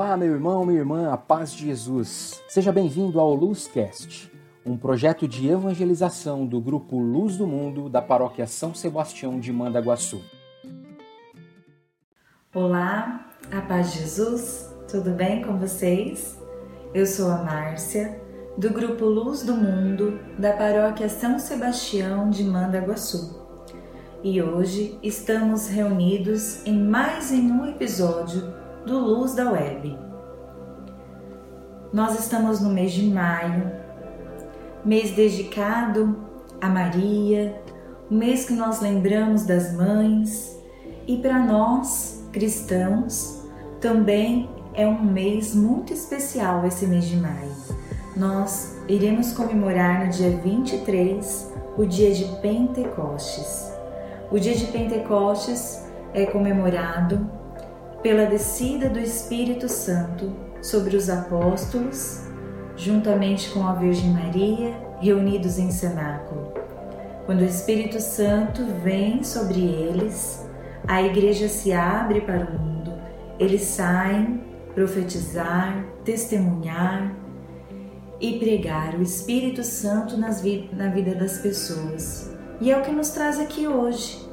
Olá, meu irmão, minha irmã, a paz de Jesus. Seja bem-vindo ao Luzcast, um projeto de evangelização do grupo Luz do Mundo da paróquia São Sebastião de Mandaguaçu. Olá, a paz de Jesus, tudo bem com vocês? Eu sou a Márcia, do grupo Luz do Mundo da paróquia São Sebastião de Mandaguaçu. E hoje estamos reunidos em mais um episódio do Luz da Web. Nós estamos no mês de maio, mês dedicado a Maria, o mês que nós lembramos das mães, e para nós, cristãos, também é um mês muito especial esse mês de maio. Nós iremos comemorar no dia 23 o dia de Pentecostes. O dia de Pentecostes é comemorado pela descida do Espírito Santo sobre os apóstolos, juntamente com a Virgem Maria, reunidos em cenáculo. Quando o Espírito Santo vem sobre eles, a igreja se abre para o mundo. Eles saem profetizar, testemunhar e pregar o Espírito Santo nas vi na vida das pessoas. E é o que nos traz aqui hoje.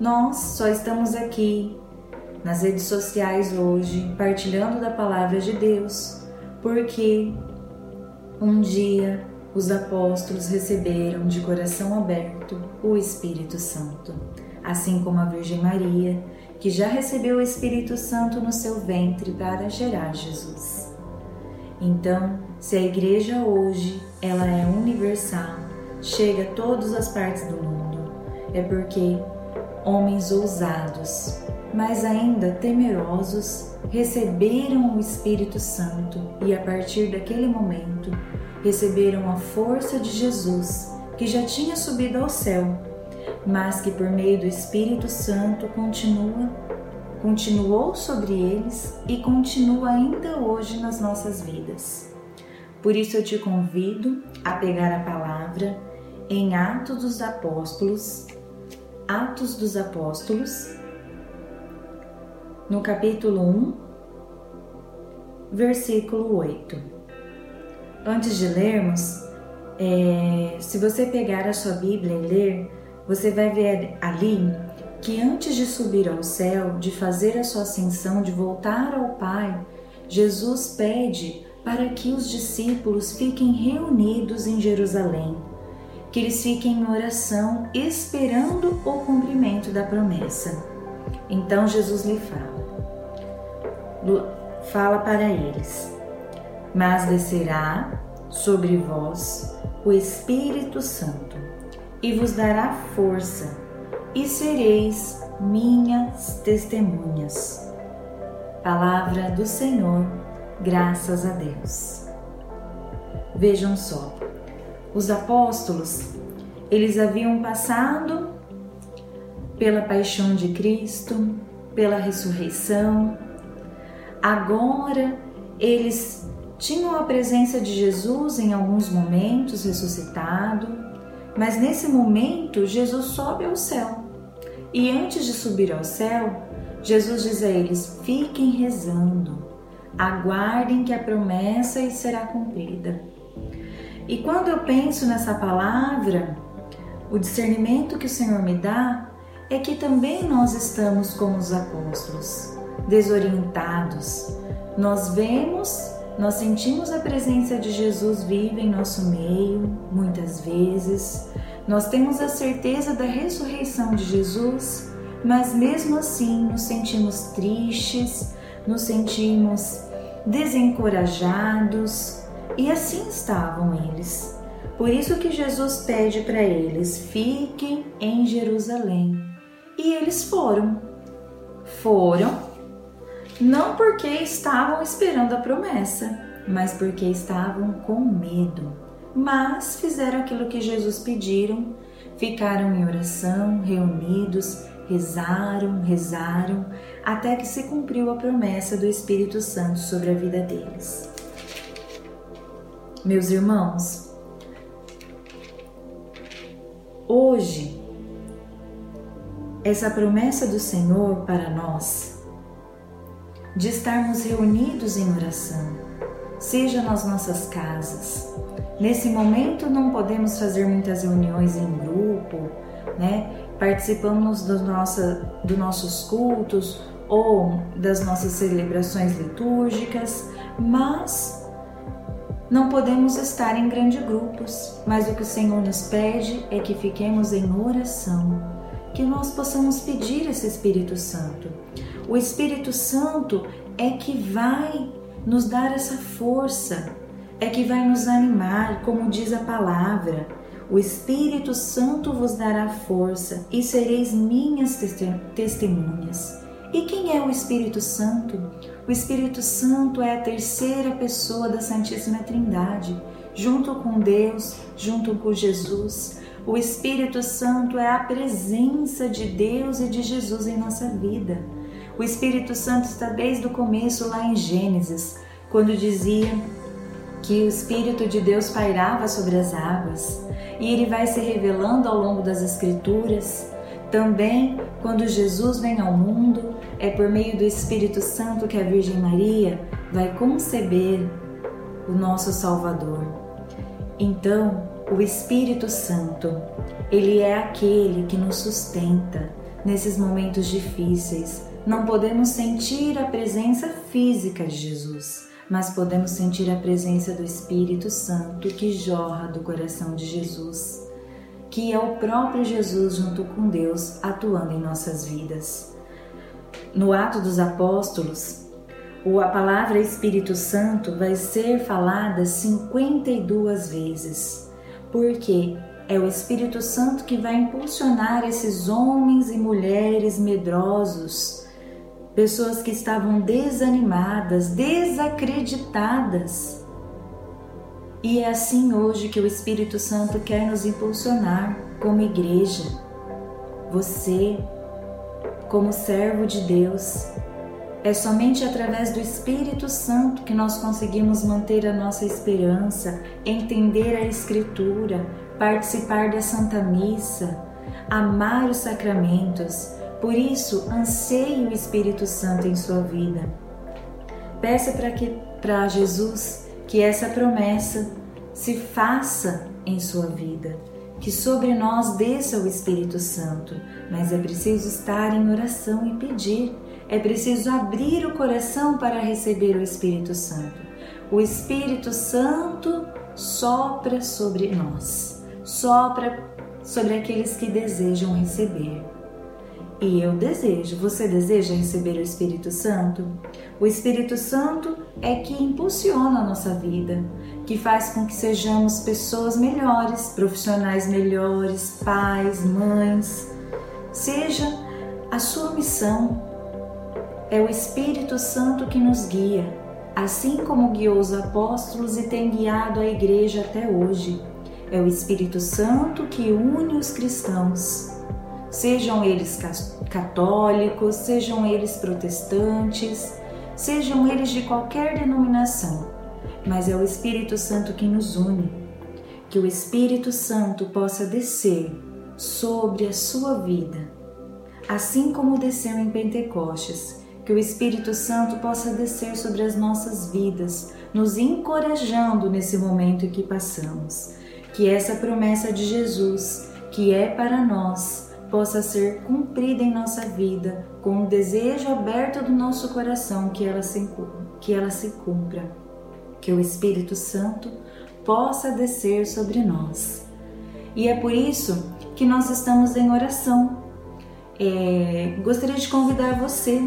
Nós só estamos aqui nas redes sociais hoje, partilhando da palavra de Deus, porque um dia os apóstolos receberam de coração aberto o Espírito Santo, assim como a Virgem Maria, que já recebeu o Espírito Santo no seu ventre para gerar Jesus. Então, se a igreja hoje ela é universal, chega a todas as partes do mundo, é porque homens ousados, mas ainda temerosos, receberam o Espírito Santo e a partir daquele momento receberam a força de Jesus, que já tinha subido ao céu, mas que por meio do Espírito Santo continua continuou sobre eles e continua ainda hoje nas nossas vidas. Por isso eu te convido a pegar a palavra em Atos dos Apóstolos, Atos dos Apóstolos, no capítulo 1, versículo 8. Antes de lermos, é, se você pegar a sua Bíblia e ler, você vai ver ali que antes de subir ao céu, de fazer a sua ascensão, de voltar ao Pai, Jesus pede para que os discípulos fiquem reunidos em Jerusalém, que eles fiquem em oração esperando o cumprimento da promessa. Então Jesus lhe fala: fala para eles: Mas descerá sobre vós o Espírito Santo e vos dará força, e sereis minhas testemunhas. Palavra do Senhor, graças a Deus. Vejam só, os apóstolos, eles haviam passado pela paixão de Cristo, pela ressurreição, Agora eles tinham a presença de Jesus em alguns momentos ressuscitado, mas nesse momento Jesus sobe ao céu. E antes de subir ao céu, Jesus diz a eles: fiquem rezando, aguardem que a promessa será cumprida. E quando eu penso nessa palavra, o discernimento que o Senhor me dá é que também nós estamos como os apóstolos desorientados. Nós vemos, nós sentimos a presença de Jesus viva em nosso meio, muitas vezes. Nós temos a certeza da ressurreição de Jesus, mas mesmo assim nos sentimos tristes, nos sentimos desencorajados, e assim estavam eles. Por isso que Jesus pede para eles: fiquem em Jerusalém. E eles foram. Foram não porque estavam esperando a promessa, mas porque estavam com medo. Mas fizeram aquilo que Jesus pediram, ficaram em oração, reunidos, rezaram, rezaram, até que se cumpriu a promessa do Espírito Santo sobre a vida deles. Meus irmãos, hoje, essa promessa do Senhor para nós de estarmos reunidos em oração, seja nas nossas casas. Nesse momento não podemos fazer muitas reuniões em grupo, né? Participamos do nossa, dos nossos cultos ou das nossas celebrações litúrgicas, mas não podemos estar em grandes grupos. Mas o que o Senhor nos pede é que fiquemos em oração, que nós possamos pedir esse Espírito Santo. O Espírito Santo é que vai nos dar essa força, é que vai nos animar, como diz a palavra. O Espírito Santo vos dará força e sereis minhas testemunhas. E quem é o Espírito Santo? O Espírito Santo é a terceira pessoa da Santíssima Trindade, junto com Deus, junto com Jesus. O Espírito Santo é a presença de Deus e de Jesus em nossa vida. O Espírito Santo está desde o começo lá em Gênesis, quando dizia que o Espírito de Deus pairava sobre as águas e ele vai se revelando ao longo das Escrituras. Também, quando Jesus vem ao mundo, é por meio do Espírito Santo que a Virgem Maria vai conceber o nosso Salvador. Então, o Espírito Santo, ele é aquele que nos sustenta nesses momentos difíceis, não podemos sentir a presença física de Jesus, mas podemos sentir a presença do Espírito Santo que jorra do coração de Jesus, que é o próprio Jesus junto com Deus atuando em nossas vidas. No Ato dos Apóstolos, a palavra Espírito Santo vai ser falada 52 vezes, porque é o Espírito Santo que vai impulsionar esses homens e mulheres medrosos pessoas que estavam desanimadas, desacreditadas. E é assim hoje que o Espírito Santo quer nos impulsionar como igreja. Você, como servo de Deus, é somente através do Espírito Santo que nós conseguimos manter a nossa esperança, entender a Escritura, participar da Santa Missa, amar os sacramentos por isso, anseie o Espírito Santo em sua vida. Peça para que para Jesus que essa promessa se faça em sua vida, que sobre nós desça o Espírito Santo, mas é preciso estar em oração e pedir. É preciso abrir o coração para receber o Espírito Santo. O Espírito Santo sopra sobre nós, sopra sobre aqueles que desejam receber. E eu desejo. Você deseja receber o Espírito Santo? O Espírito Santo é que impulsiona a nossa vida, que faz com que sejamos pessoas melhores, profissionais melhores, pais, mães. Seja a sua missão. É o Espírito Santo que nos guia, assim como guiou os apóstolos e tem guiado a igreja até hoje. É o Espírito Santo que une os cristãos sejam eles católicos, sejam eles protestantes, sejam eles de qualquer denominação, mas é o Espírito Santo que nos une. Que o Espírito Santo possa descer sobre a sua vida, assim como desceu em Pentecostes. Que o Espírito Santo possa descer sobre as nossas vidas, nos encorajando nesse momento que passamos. Que essa promessa de Jesus, que é para nós, possa ser cumprida em nossa vida com o desejo aberto do nosso coração que ela se, que ela se cumpra. Que o Espírito Santo possa descer sobre nós. E é por isso que nós estamos em oração. É, gostaria de convidar você.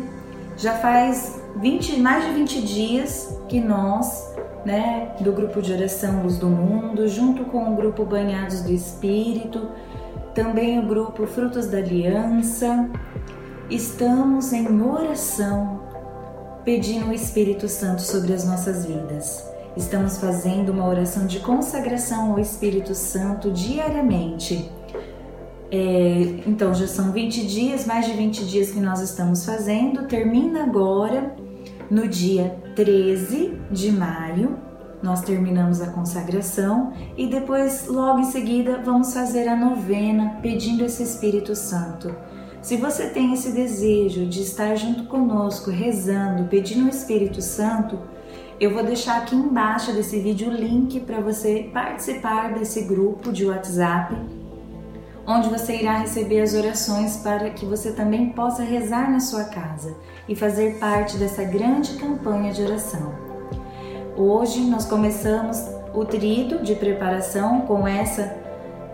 Já faz 20, mais de 20 dias que nós, né, do grupo de oração Luz do Mundo, junto com o grupo Banhados do Espírito, também o grupo Frutos da Aliança. Estamos em oração, pedindo o Espírito Santo sobre as nossas vidas. Estamos fazendo uma oração de consagração ao Espírito Santo diariamente. É, então, já são 20 dias, mais de 20 dias que nós estamos fazendo. Termina agora no dia 13 de maio nós terminamos a consagração e depois, logo em seguida, vamos fazer a novena pedindo esse Espírito Santo. Se você tem esse desejo de estar junto conosco, rezando, pedindo o Espírito Santo, eu vou deixar aqui embaixo desse vídeo o link para você participar desse grupo de WhatsApp, onde você irá receber as orações para que você também possa rezar na sua casa e fazer parte dessa grande campanha de oração. Hoje nós começamos o trido de preparação com essa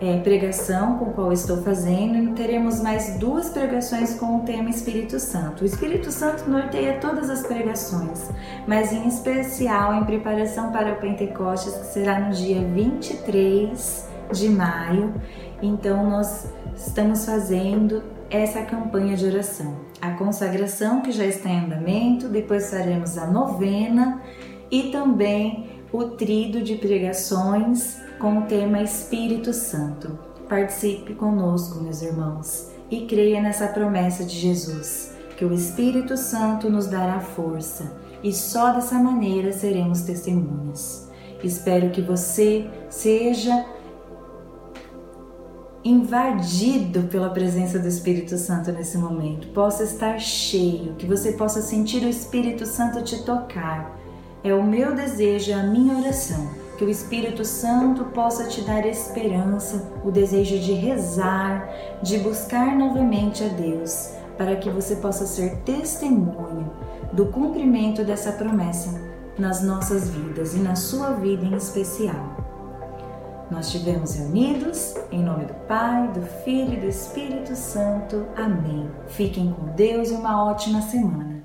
é, pregação com qual estou fazendo e teremos mais duas pregações com o tema Espírito Santo. O Espírito Santo norteia todas as pregações, mas em especial em preparação para o Pentecostes, que será no dia 23 de maio. Então nós estamos fazendo essa campanha de oração. A consagração que já está em andamento, depois faremos a novena e também o trido de pregações com o tema Espírito Santo. Participe conosco, meus irmãos, e creia nessa promessa de Jesus, que o Espírito Santo nos dará força e só dessa maneira seremos testemunhas. Espero que você seja invadido pela presença do Espírito Santo nesse momento, possa estar cheio, que você possa sentir o Espírito Santo te tocar. É o meu desejo, é a minha oração que o Espírito Santo possa te dar esperança, o desejo de rezar, de buscar novamente a Deus, para que você possa ser testemunho do cumprimento dessa promessa nas nossas vidas e na sua vida em especial. Nós estivemos reunidos em nome do Pai, do Filho e do Espírito Santo. Amém. Fiquem com Deus e uma ótima semana.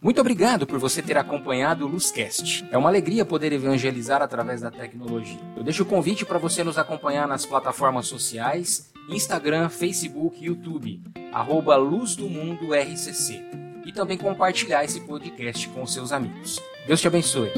Muito obrigado por você ter acompanhado o Luzcast. É uma alegria poder evangelizar através da tecnologia. Eu deixo o convite para você nos acompanhar nas plataformas sociais, Instagram, Facebook YouTube, arroba Luz do Mundo RCC. E também compartilhar esse podcast com seus amigos. Deus te abençoe.